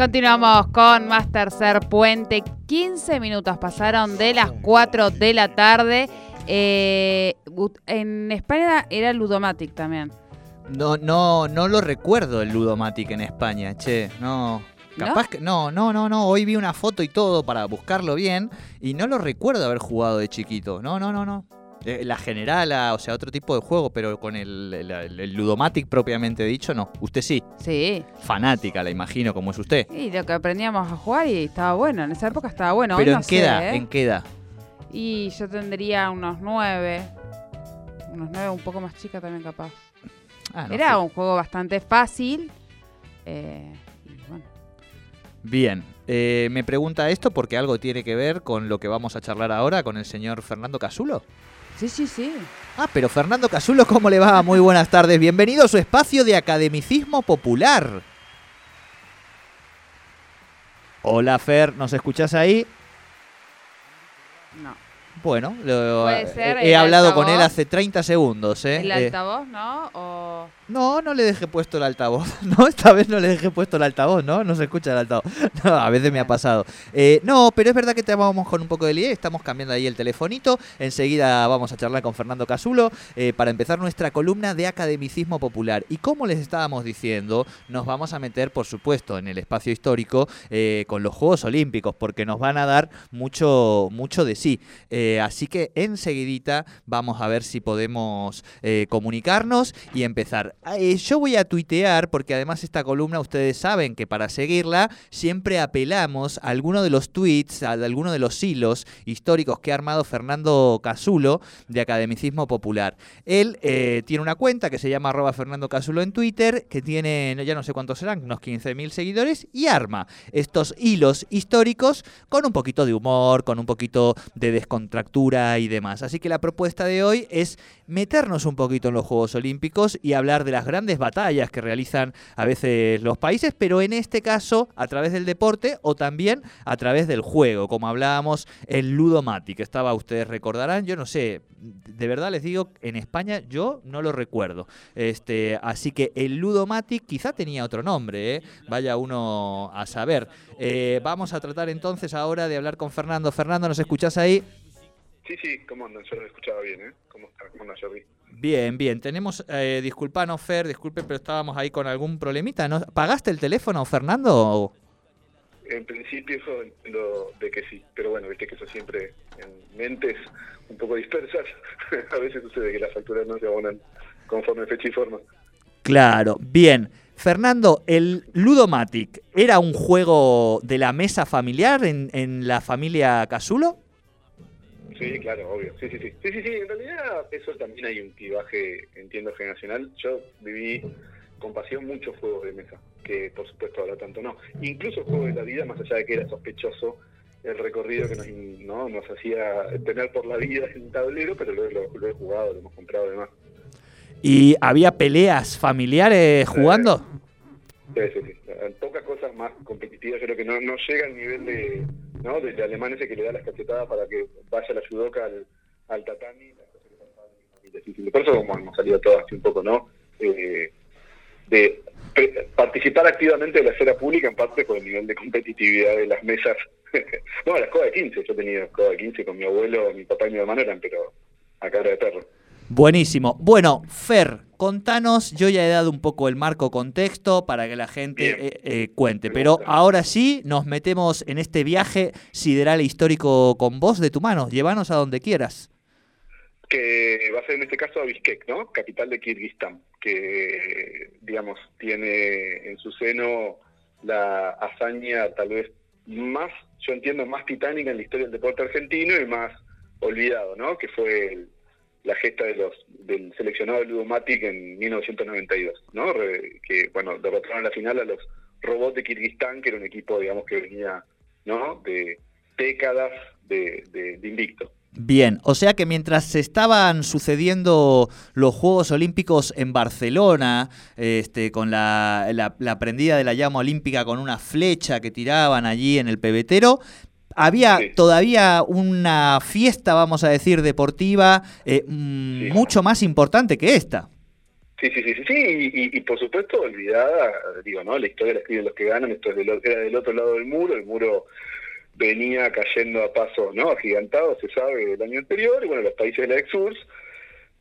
Continuamos con más tercer puente. 15 minutos pasaron de las 4 de la tarde. Eh, en España era Ludomatic también. No, no, no lo recuerdo el Ludomatic en España, che, no. Capaz que. No, no, no, no. Hoy vi una foto y todo para buscarlo bien. Y no lo recuerdo haber jugado de chiquito. No, no, no, no. Eh, la generala, o sea, otro tipo de juego, pero con el, el, Ludomatic propiamente dicho, no. Usted sí. Sí. Fanática, la imagino, como es usted. Y lo que aprendíamos a jugar y estaba bueno. En esa época estaba bueno. Pero ¿en, qué edad, ¿eh? ¿en qué edad? Y yo tendría unos nueve. Unos nueve, un poco más chica también capaz. Ah, Era un juego bastante fácil. Eh, Bien, eh, me pregunta esto porque algo tiene que ver con lo que vamos a charlar ahora con el señor Fernando Casulo. Sí, sí, sí. Ah, pero Fernando Casulo, ¿cómo le va? Muy buenas tardes. Bienvenido a su espacio de academicismo popular. Hola Fer, ¿nos escuchás ahí? No. Bueno, he, hablado con él hace 30 segundos. ¿eh? ¿El eh, altavoz, no? ¿O... No, no le dejé puesto el altavoz. No, esta vez no le dejé puesto el altavoz, ¿no? No se escucha el altavoz. No, a veces me ha pasado. Eh, no, pero es verdad que te vamos con un poco de lío. Estamos cambiando ahí el telefonito. Enseguida vamos a charlar con Fernando Casulo eh, para empezar nuestra columna de academicismo popular. Y como les estábamos diciendo, nos vamos a meter, por supuesto, en el espacio histórico con los Juegos Olímpicos, porque nos van a dar mucho, mucho de sí. Así que enseguidita vamos a ver si podemos comunicarnos y empezar. Eh, yo voy a tuitear, porque además esta columna ustedes saben que para seguirla siempre apelamos a alguno de los tweets, a alguno de los hilos históricos que ha armado Fernando Casulo de Academicismo Popular. Él eh, tiene una cuenta que se llama arroba Fernando Casulo en Twitter, que tiene, ya no sé cuántos serán, unos 15.000 seguidores, y arma estos hilos históricos con un poquito de humor, con un poquito de descontractura y demás. Así que la propuesta de hoy es meternos un poquito en los Juegos Olímpicos y hablar de las grandes batallas que realizan a veces los países, pero en este caso a través del deporte o también a través del juego, como hablábamos el Ludomatic. Estaba, ustedes recordarán, yo no sé, de verdad les digo, en España yo no lo recuerdo. Este, así que el Ludomatic quizá tenía otro nombre, ¿eh? vaya uno a saber. Eh, vamos a tratar entonces ahora de hablar con Fernando. Fernando, ¿nos escuchás ahí? Sí, sí, ¿cómo andan? Yo lo escuchaba bien, ¿eh? ¿Cómo está? ¿Cómo anda Jordi? Bien, bien. Tenemos, eh, disculpanos, Fer, disculpe, pero estábamos ahí con algún problemita. ¿No? ¿Pagaste el teléfono, Fernando? En principio lo de que sí, pero bueno, viste que eso siempre en mentes un poco dispersas. a veces sucede que las facturas no se abonan conforme fecha y forma. Claro, bien. Fernando, ¿el Ludomatic era un juego de la mesa familiar en, en la familia Casulo? Sí, claro, obvio. Sí, sí, sí. Sí, sí, sí. En realidad eso también hay un clivaje, entiendo, generacional. Yo viví con pasión muchos juegos de mesa, que por supuesto ahora tanto no. Incluso juegos de la vida, más allá de que era sospechoso el recorrido que nos, ¿no? nos hacía tener por la vida en tablero, pero lo, he jugado, lo hemos comprado además. ¿Y había peleas familiares jugando? Sí, sí, sí. Pocas cosas más competitivas, creo que no, no llega al nivel de ¿no? Del alemán ese que le da las cachetadas para que vaya la judoka al, tatami. Por eso como hemos salido todos así un poco, ¿no? Eh, de participar activamente de la esfera pública, en parte por el nivel de competitividad de las mesas. no, la escoba de 15, yo tenía escoba de 15 con mi abuelo, mi papá y mi hermano eran, pero a cara de perro. Buenísimo. Bueno, Fer, contanos, yo ya he dado un poco el marco contexto para que la gente eh, eh, cuente, pero ahora sí nos metemos en este viaje sideral e histórico con vos de tu mano. Llévanos a donde quieras. Que va a ser en este caso a Bishkek, ¿no? Capital de Kirguistán, que, digamos, tiene en su seno la hazaña tal vez más, yo entiendo, más titánica en la historia del deporte argentino y más olvidado, ¿no? Que fue el la gesta de los del seleccionado de Ludomatic en 1992, ¿no? que bueno, derrotaron en la final a los robots de Kirguistán, que era un equipo, digamos, que venía, ¿no? De décadas de, de, invicto. Bien, o sea que mientras se estaban sucediendo los Juegos Olímpicos en Barcelona, este, con la, la, la, prendida de la llama olímpica con una flecha que tiraban allí en el pebetero, había todavía una fiesta, vamos a decir, deportiva eh, mucho más importante que esta. Sí, sí, sí, sí, sí. Y, y, por supuesto olvidada, digo, ¿no? La historia la escriben los que ganan, esto es del, era del otro lado del muro, el muro venía cayendo a paso, ¿no? Agigantado, se sabe, el año anterior, y bueno, los países de la ex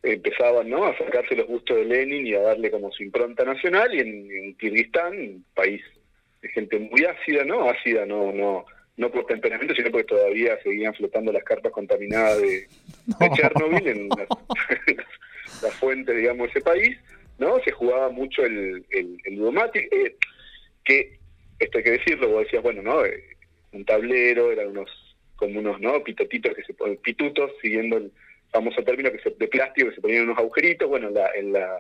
empezaban, ¿no? A sacarse los gustos de Lenin y a darle como su impronta nacional, y en, en Kirguistán, un país de gente muy ácida, ¿no? Ácida, no, no, no por temperamento, sino porque todavía seguían flotando las carpas contaminadas de, Chernobyl en la, fuente, digamos, de ese país, ¿no? Se jugaba mucho el, el, eh, que, esto hay que decirlo, vos decías, bueno, ¿no? Eh, un tablero, eran unos, como unos, ¿no? Pitotitos que se ponen, pitutos, siguiendo el famoso término que se, de plástico que se ponían unos agujeritos, bueno, la, en la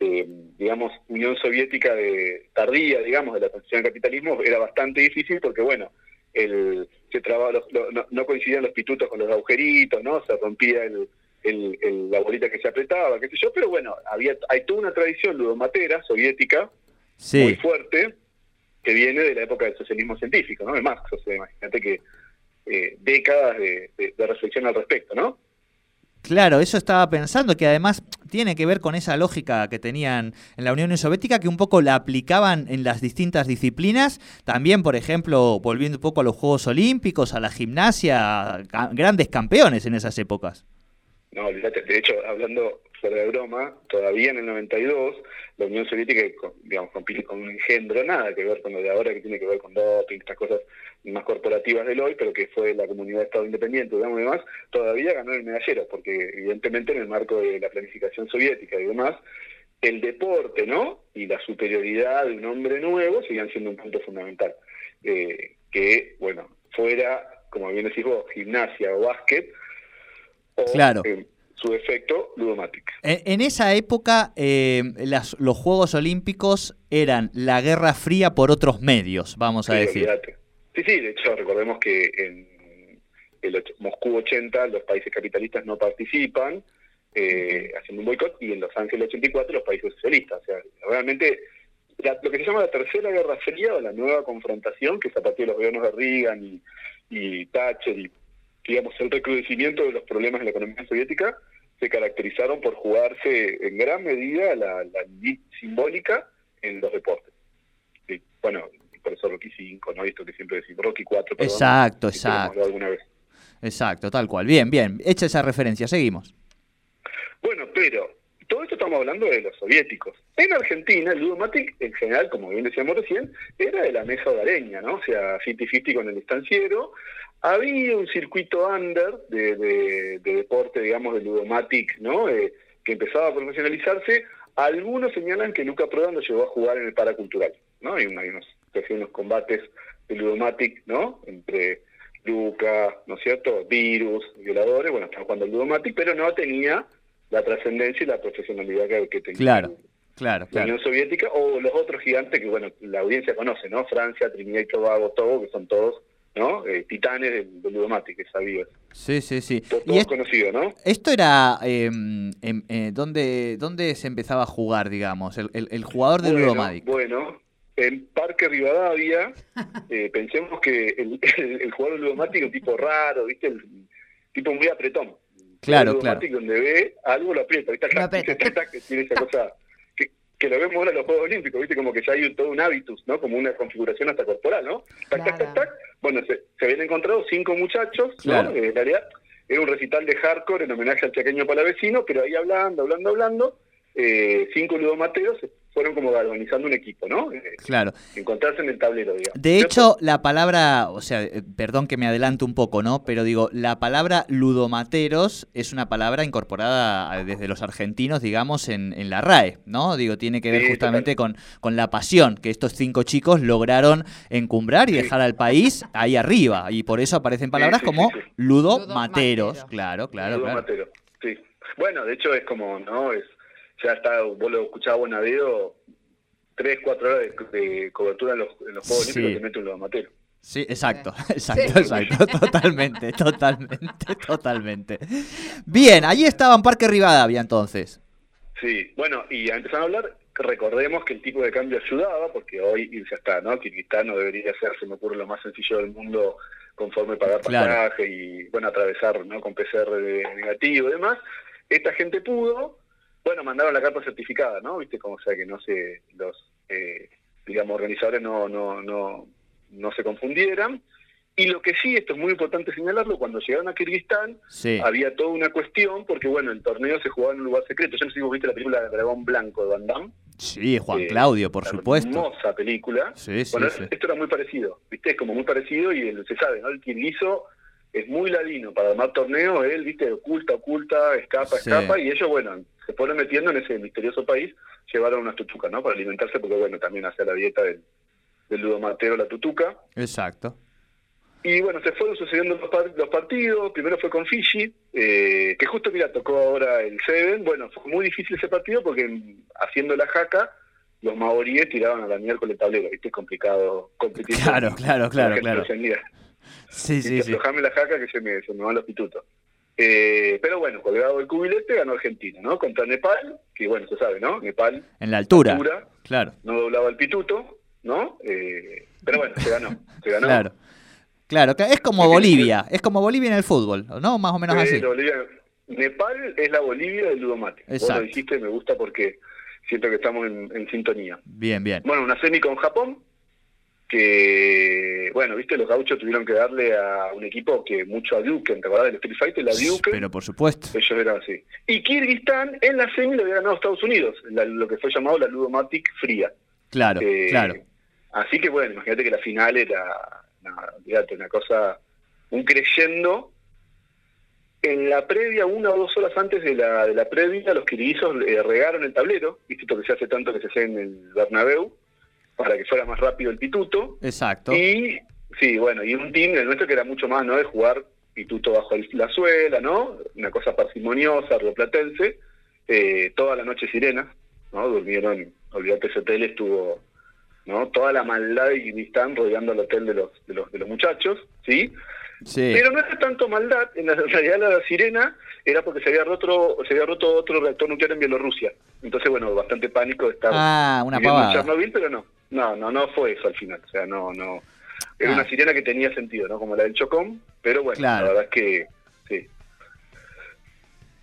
eh, digamos, Unión Soviética de tardía, digamos, de la transición al capitalismo, era bastante difícil porque, bueno, el, se trababa no, coincidían los pitutos con los agujeritos, ¿no? Se rompía el, el, la bolita que se apretaba, qué sé yo, pero bueno, había hay toda una tradición ludomatera soviética muy fuerte que viene de la época del socialismo científico, ¿no? De Marx, o sea, imagínate que eh, décadas de, de reflexión al respecto, ¿no? Claro, eso estaba pensando, que además tiene que ver con esa lógica que tenían en la Unión Soviética, que un poco la aplicaban en las distintas disciplinas. También, por ejemplo, volviendo un poco a los Juegos Olímpicos, a la gimnasia, grandes campeones en esas épocas. No, olvídate, de hecho, hablando fuera de broma, todavía en el 92, la Unión Soviética, digamos, compite con un engendro, nada que ver con lo de ahora, que tiene que ver con doping, estas cosas más corporativas del hoy, pero que fue la comunidad de Estado Independiente, digamos, y demás, todavía ganó el medallero, porque evidentemente en el marco de la planificación soviética y demás, el deporte, ¿no? Y la superioridad de un hombre nuevo siguen siendo un punto fundamental. Eh, que, bueno, fuera, como bien decís vos, gimnasia o básquet, claro. Su efecto ludomático. En, esa época, eh, los Juegos Olímpicos eran la Guerra Fría por otros medios, vamos a decir. Sí, sí, de hecho, recordemos que en el Moscú 80 los países capitalistas no participan, eh, haciendo un boicot, y en Los Ángeles 84 los países socialistas. O sea, realmente lo que se llama la Tercera Guerra Fría o la nueva confrontación, que es a partir de los gobiernos de Reagan y, y Thatcher y digamos, el recrudecimiento de los problemas de la economía soviética se caracterizaron por jugarse en gran medida la, la simbólica en los deportes. bueno, por eso Rocky 5, ¿no? Esto que siempre decimos, Rocky 4. exacto, exacto. Alguna vez. Exacto, tal cual. Bien, bien. Hecha esa referencia, seguimos. Bueno, pero todo esto estamos hablando de los soviéticos. En Argentina, el Ludomatic, en general, como bien decíamos recién, era de la mesa hogareña, ¿no? O sea, 50-50 con el estanciero, había un circuito under de, deporte, digamos, de Ludomatic, ¿no? Eh, que empezaba a profesionalizarse. Algunos señalan que Luca Prodan lo llevó a jugar en el paracultural, ¿no? Hay, unos, unos combates de Ludomatic, ¿no? Entre Luca, ¿no es cierto? Virus, violadores, bueno, estaba jugando el Ludomatic, pero no tenía la trascendencia y la profesionalidad que, tenía. Claro. Claro, la Unión Soviética o los otros gigantes que, bueno, la audiencia conoce, ¿no? Francia, Trinidad y Tobago, Togo, que son todos ¿no? Eh, titanes del, del que sabía. Sí, sí, sí. Todo, es conocido, ¿no? Esto era, eh, eh, ¿dónde, ¿dónde se empezaba a jugar, digamos, el, el, jugador del bueno, Bueno, en Parque Rivadavia, eh, pensemos que el, el, jugador del Ludomatic es un tipo raro, ¿viste? El, tipo muy apretón. Claro, claro. donde ve algo lo aprieta, ¿viste? que tiene esa cosa que lo vemos ahora en los Juegos Olímpicos, ¿viste? Como que ya hay todo un hábitus, ¿no? Como una configuración hasta corporal, ¿no? Tac, tac, tac, tac. Bueno, se, habían encontrado cinco muchachos, claro. ¿no? En realidad era un recital de hardcore en homenaje al chaqueño palavecino, pero ahí hablando, hablando, hablando, eh, cinco ludomateros fueron como organizando un equipo, ¿no? Eh, claro. Encontrarse en el tablero, digamos. De hecho, la palabra, o sea, eh, perdón que me adelanto un poco, ¿no? Pero digo, la palabra ludomateros es una palabra incorporada desde los argentinos, digamos, en, la RAE, ¿no? Digo, tiene que ver justamente con, con la pasión que estos cinco chicos lograron encumbrar y dejar al país ahí arriba. Y por eso aparecen palabras como ludomateros. Claro, claro, ludomatero, Sí. Bueno, de hecho es como, ¿no? Es ya está, vos lo escuchabas Bonadeo, tres, cuatro horas de, cobertura en los, en los Juegos Olímpicos te mete un lodomatero. Sí, exacto, exacto, exacto, totalmente, totalmente, totalmente. Bien, ahí estaba en Parque Rivadavia entonces. Sí, bueno, y empezaron a hablar, recordemos que el tipo de cambio ayudaba, porque hoy ya está, ¿no? Kirguistán no debería ser, se me ocurre, lo más sencillo del mundo conforme pagar pasaje y, bueno, atravesar, ¿no? Con PCR negativo y demás. Esta gente pudo, bueno, mandaron la carta certificada, ¿no? Viste, como sea que no se, los, eh, digamos, organizadores no, no, no, no se confundieran. Y lo que sí, esto es muy importante señalarlo, cuando llegaron a Kirguistán Sí. había toda una cuestión, porque bueno, el torneo se jugaba en un lugar secreto. Yo no sé si vos viste la película Dragón Blanco de Van Damme. Sí, Juan Eh, Claudio, por supuesto. Hermosa película. Sí, sí, bueno, esto era muy parecido, ¿viste? Es como muy parecido y el- se sabe, ¿no? El kirguizo es muy ladino para armar torneo, él, ¿viste? Oculta, oculta, escapa, escapa, y ellos, bueno, se fueron metiendo en ese misterioso país, llevaron unas tutucas, ¿no? Para alimentarse, porque, bueno, también hacía la dieta del, del ludomatero la tutuca. Exacto. Y bueno, se fueron sucediendo los, par- los partidos. Primero fue con Fiji, eh, que justo, mira, tocó ahora el Seven. Bueno, fue muy difícil ese partido porque haciendo la jaca, los maoríes tiraban a la miércoles el tablero. ¿Viste? Es complicado competir. Claro, claro, claro, claro. Sí, sí, sí. aflojame la jaca que se me, se me van los pitutos. Eh, pero bueno, colgado el cubilete ganó Argentina, ¿no? Contra Nepal, que bueno, se sabe, ¿no? Nepal, En la altura. altura, Claro, no doblaba el pituto, ¿no? Eh, pero bueno, se ganó, se ganó. claro. Claro, que es como Bolivia. Es como Bolivia en el fútbol, ¿no? Más o menos así. Bolivia- Nepal es la Bolivia del Ludomate. Vos Exacto. lo dijiste, me gusta porque siento que estamos en, en sintonía. Bien, bien. Bueno, una semi con Japón, que, bueno, viste, los gauchos tuvieron que darle a un equipo que mucho a Duke, ¿te acordás del Street Fighter? La Duke, Pero por supuesto. ellos eran así. Y Kirguistán en la semi le había ganado Estados Unidos, la- lo que fue llamado la Ludomatic Fría. Claro, Eh, claro. Así que bueno, imagínate que la final era, nada, una cosa, un creyendo. En la previa, una o dos horas antes de la, de la previa, los kirguizos eh, regaron el tablero, viste esto que se hace tanto que se hace en el Bernabéu, para que fuera más rápido el pituto. Exacto. Y, sí, bueno, y un team, el nuestro que era mucho más, ¿no? De jugar pituto bajo el- la suela, ¿no? Una cosa parsimoniosa, rioplatense. Eh, toda la noche sirenas, ¿no? Durmieron, olvídate, ese hotel estuvo, ¿no? Toda la maldad de Kirguistán rodeando el hotel de los, de los, de los muchachos, ¿sí? Sí. Pero no era tanto maldad, en la- realidad la sirena era porque se había roto, se había roto otro reactor nuclear en Bielorrusia. Entonces, bueno, bastante pánico de estar Ah, una en. Chernobyl, pero no, no, no, no fue eso al final. O sea, no, no. Era Ah. una sirena que tenía sentido, ¿no? Como la del Chocón, pero bueno, Claro. la verdad es que sí.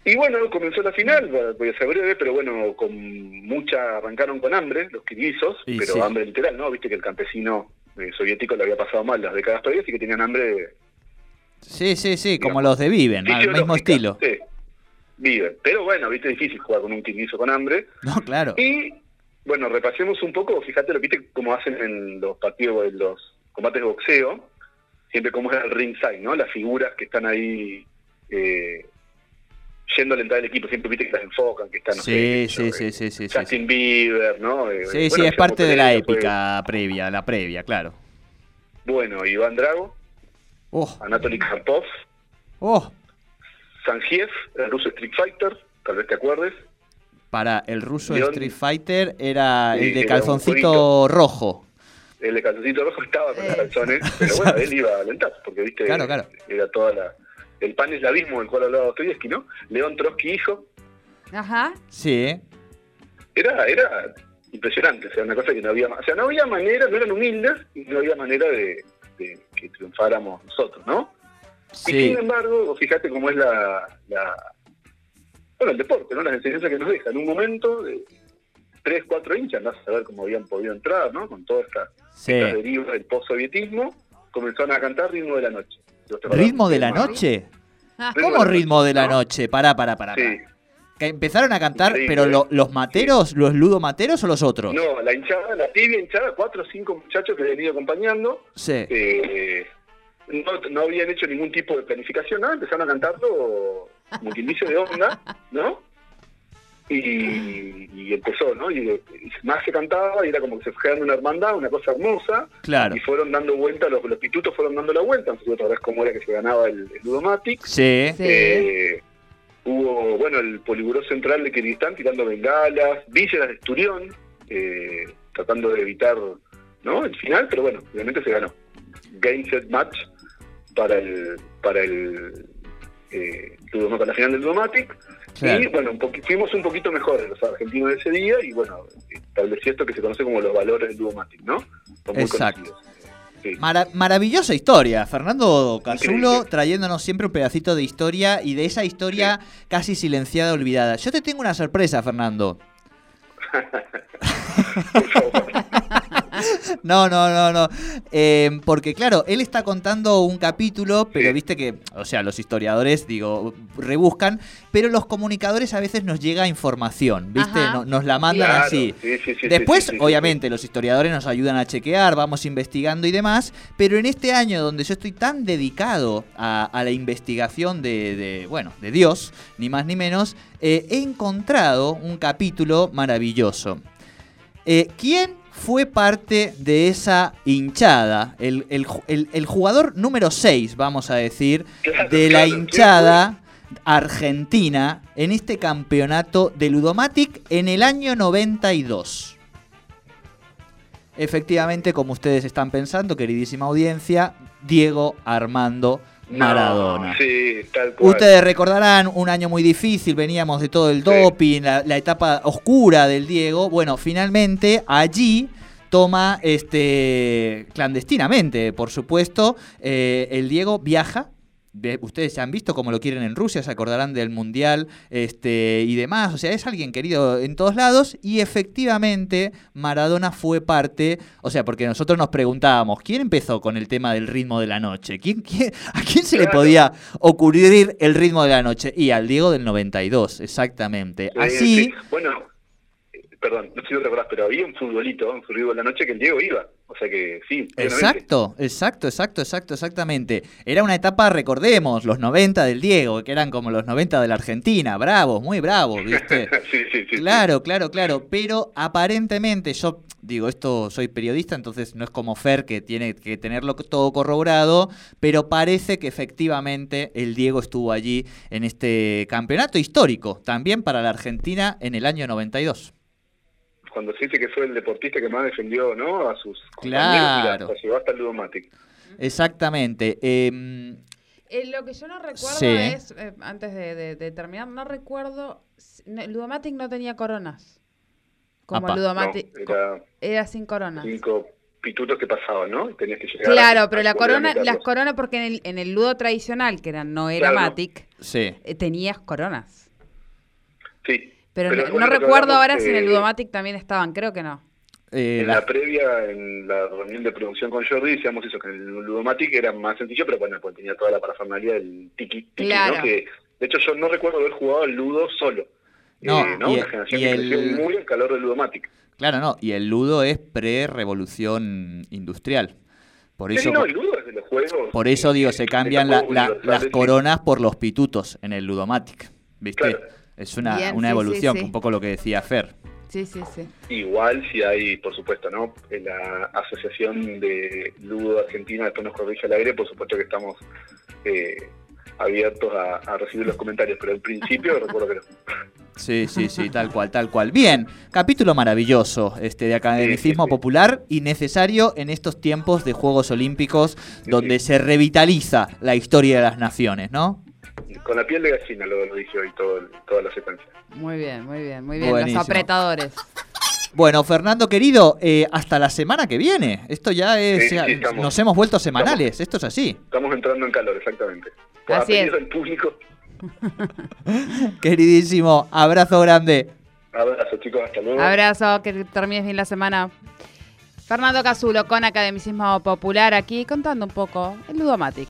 Y bueno, comenzó la final, voy a ser breve, pero bueno, con mucha, arrancaron con hambre los kirguizos, Y pero sí. hambre literal, ¿no? Viste que el campesino eh, soviético le había pasado mal las décadas previas y que tenían hambre Sí, sí, sí, como los de Viven, al mismo estilo. Sí, viven. Pero bueno, viste, difícil jugar con un kirguizo con hambre. No, claro. Y bueno, repasemos un poco, fíjate lo viste como hacen en los partidos, en los combates de boxeo, siempre como es el ringside, ¿no? Las figuras que están ahí eh, yendo a alentar al equipo, siempre viste que las enfocan, que están, Sí, sí, sí, eh, sí, sí, sí. Justin Bieber, ¿no? Eh, Sí, bueno, sí, es parte de la fue- épica previa, la previa, claro. Bueno, Iván Drago, Oh, Anatoly Karpov, oh, Sanjiev, el ruso Street Fighter, tal vez te acuerdes. Para el ruso León- Street Fighter era Sí, el de calzoncito rojo. El de calzoncito rojo estaba con Eh. los calzones, pero bueno, él iba a alentar, porque viste, Claro, claro. era toda la. El pan eslavismo del cual hablaba Dostoyevsky, ¿no? León Trotsky, hijo. Ajá. Sí. Era, era impresionante, o sea, una cosa que no había. O sea, no había manera, no eran humildes y no había manera de, de que triunfáramos nosotros, ¿no? Y sí. sin embargo, vos fijate cómo es la, la. Bueno, el deporte, ¿no? Las enseñanzas que nos deja. En un momento, de tres, cuatro hinchas, andás a saber cómo habían podido entrar, ¿no? Con toda esta. sí. derivas del post-sovietismo, comenzaron a cantar Ritmo de la Noche. ¿Ritmo de la ¿no? noche? Ah, ¿Cómo ritmo de la ¿no? noche? Pará, pará, pará. Sí. Que empezaron a cantar, pero ¿eh? lo- los materos, los ludomateros o los otros? No, la hinchada, la tibia hinchada, cuatro o cinco muchachos que habían ido acompañando, Sí. eh, no, no habían hecho ningún tipo de planificación, nada, empezaron a cantarlo como quien dice de onda, ¿no? Y, y empezó, ¿no? Y, y más se cantaba y era como que se fue creando una hermandad, una cosa hermosa, Claro. y fueron dando vuelta, los, los pitutos fueron dando la vuelta, no sé otra vez cómo era que se ganaba el, el Ludomatic, Sí. Sí. Eh, hubo, bueno, el poliburó central de Kirguistán tirando bengalas, vísceras de Esturión, eh, tratando de evitar ¿no? el final, pero bueno, obviamente se ganó. Game set match para el para el eh, Ludoma- para la final del Ludomatic. Claro. Y bueno, un fuimos un poquito mejores los argentinos de ese día y bueno, estableció esto que se conoce como los valores del Ludomatic, ¿no? Son muy Exacto. conocidos. Sí. Mara- maravillosa historia. Fernando Increíble. trayéndonos siempre un pedacito de historia y de esa historia casi silenciada, olvidada. Yo te tengo una sorpresa, Fernando. Por favor. No, no, no, no. Eh, porque claro, él está contando un capítulo, pero Sí. viste que, o sea, los historiadores, digo, rebuscan, pero los comunicadores a veces nos llega información, ¿viste? Nos la mandan Claro, así. sí, sí, sí, Después, sí, sí, sí, obviamente, los historiadores nos ayudan a chequear, vamos investigando y demás, pero en este año donde yo estoy tan dedicado a, a la investigación de, de, bueno, de Dios, ni más ni menos, eh, he encontrado un capítulo maravilloso. Eh, ¿Quién fue parte de esa hinchada? El, el el- el jugador número 6, vamos a decir, Claro, de la claro, ¿quién hinchada argentina en este campeonato de Ludomatic en el año 92. Efectivamente, como ustedes están pensando, queridísima audiencia, Diego Armando No, Maradona. sí, tal cual. Ustedes recordarán un año muy difícil, veníamos de todo el Sí. doping, la, la etapa oscura del Diego. Bueno, finalmente allí toma este clandestinamente, por supuesto, eh, el Diego viaja. Ustedes ya han visto cómo lo quieren en Rusia, se acordarán del Mundial este, y demás. O sea, es alguien querido en todos lados y efectivamente Maradona fue parte, o sea, porque nosotros nos preguntábamos, ¿quién empezó con el tema del ritmo de la noche? ¿Quién, quién- ¿A quién se le podía ocurrir el ritmo de la noche? Y al Diego del 92, exactamente. Sí, Así, sí. Bueno, eh, perdón, no sé si te acordás, pero había un futbolito, un futbolito de la noche que el Diego iba. O sea que sí. Exacto, exacto, exacto, exacto, exactamente. Era una etapa, recordemos, los 90 del Diego, que eran como los 90 de la Argentina, bravos, muy bravos, ¿viste? sí, sí, sí. Claro, claro, claro, pero aparentemente yo digo, esto soy periodista, entonces no es como Fer que tiene que tenerlo todo corroborado, pero parece que efectivamente el Diego estuvo allí en este campeonato histórico, también para la Argentina en el año 92. Cuando se dice que fue el deportista que más defendió ¿no? a sus Claro. compañeros, llegó hasta el Ludomatic. Exactamente. em, Eh, lo que yo no recuerdo Sí. es, eh, antes de, de- de terminar, no recuerdo, no, Ludomatic no tenía coronas. Como Apa. el Ludomatic, No, era era sin coronas. cinco pitutos que pasaban, ¿no? Tenías que llegar Claro, a- pero a la corona, las coronas, porque en el, en el ludo tradicional, que era, no era Claro. Matic, sí. eh, tenías coronas. Sí. Pero, Pero no, bueno, no recuerdo ahora si en el Ludomatic también estaban, creo que no. Eh, En la- la previa, en la reunión de producción con Jordi, decíamos eso, que en el Ludomatic era más sencillo, pero bueno, pues tenía toda la parafernalia del tiki, tiki Claro. ¿no? Que, de hecho, yo no recuerdo haber jugado al Ludo solo. No, Eh, ¿no? y- Una generación y que el- creció muy al calor del Ludomatic. Claro, no, y el ludo es pre-revolución industrial. Por Sí, eso, no, el Ludo es de los juegos. por eso digo, se cambian la- la- las coronas por los pitutos en el Ludomatic. ¿Viste? Claro. Es una, Bien, una sí, evolución, sí. un poco lo que decía Fer. Sí, sí, sí. Igual si hay, por supuesto, ¿no? En la Asociación de Ludo Argentina, después nos corrige al aire, por supuesto que estamos eh, abiertos a, a recibir los comentarios, pero al principio recuerdo que no. Sí, sí, sí, tal cual, tal cual. Bien, capítulo maravilloso este de academicismo Sí, sí, sí. popular y necesario en estos tiempos de Juegos Olímpicos donde sí. se revitaliza la historia de las naciones, ¿no? Con la piel de gallina lo, lo dije hoy todo, toda la secuencia. Muy bien, muy bien, muy bien. Buenísimo. Los apretadores. Bueno, Fernando querido, eh, hasta la semana que viene. Esto ya es, Sí, sí, ya- estamos- nos hemos vuelto semanales, esto es así. Estamos entrando en calor, exactamente. Así A pedido es. del público. Queridísimo, abrazo grande. Abrazo, chicos, hasta luego. Abrazo, que termines bien la semana. Fernando Casulo con Academicismo Popular aquí contando un poco el Ludomatic.